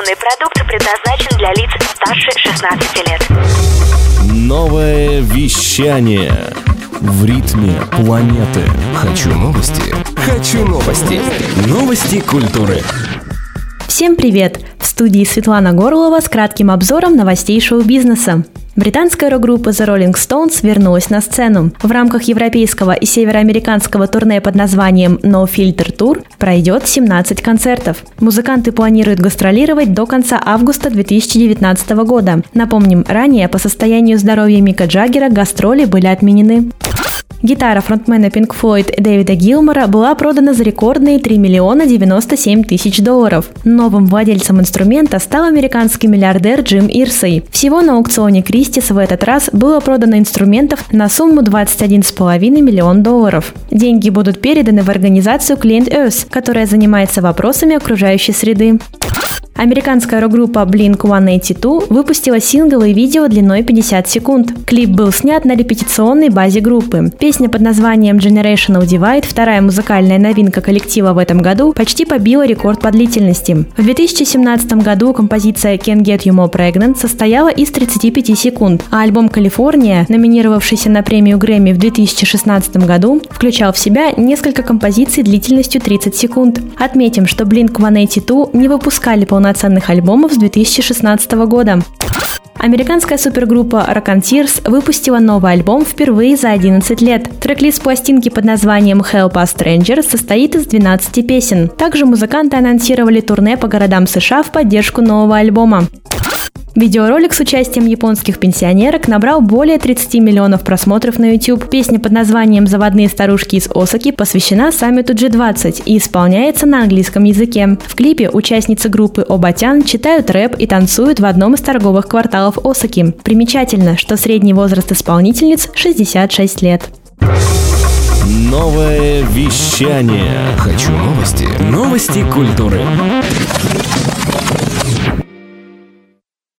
Информационный продукт предназначен для лиц старше 16 лет. Новое вещание в ритме планеты. Хочу новости. Хочу новости. Новости культуры. Всем привет! В студии Светлана Горлова с кратким обзором новостей шоу-бизнеса. Британская рок-группа The Rolling Stones вернулась на сцену. В рамках европейского и североамериканского турне под названием No Filter Tour пройдет 17 концертов. Музыканты планируют гастролировать до конца августа 2019 года. Напомним, ранее по состоянию здоровья Мика Джаггера гастроли были отменены. Гитара фронтмена Pink Floyd Дэвида Гилмора была продана за рекордные 3 миллиона 97 тысяч долларов. Новым владельцем инструмента стал американский миллиардер Джим Ирсей. Всего на аукционе Кристис в этот раз было продано инструментов на сумму 21,5 миллион долларов. Деньги будут переданы в организацию Clean Earth, которая занимается вопросами окружающей среды. Американская рок-группа Blink-182 выпустила сингл и видео длиной 50 секунд. Клип был снят на репетиционной базе группы. Песня под названием Generational Divide, вторая музыкальная новинка коллектива в этом году, почти побила рекорд по длительности. В 2017 году композиция Can Get You More Pregnant состояла из 35 секунд, а альбом «Калифорния», номинировавшийся на премию Грэмми в 2016 году, включал в себя несколько композиций длительностью 30 секунд. Отметим, что Blink-182 не выпускали полноценный полноценных альбомов с 2016 года. Американская супергруппа Rocketeers выпустила новый альбом впервые за 11 лет. Трек-лист пластинки под названием Help Us Stranger состоит из 12 песен. Также музыканты анонсировали турне по городам США в поддержку нового альбома. Видеоролик с участием японских пенсионерок набрал более 30 миллионов просмотров на YouTube. Песня под названием «Заводные старушки из Осаки» посвящена саммиту G20 и исполняется на английском языке. В клипе участницы группы Обатян читают рэп и танцуют в одном из торговых кварталов Осаки. Примечательно, что средний возраст исполнительниц 66 лет. Новое вещание. Хочу новости. Новости культуры.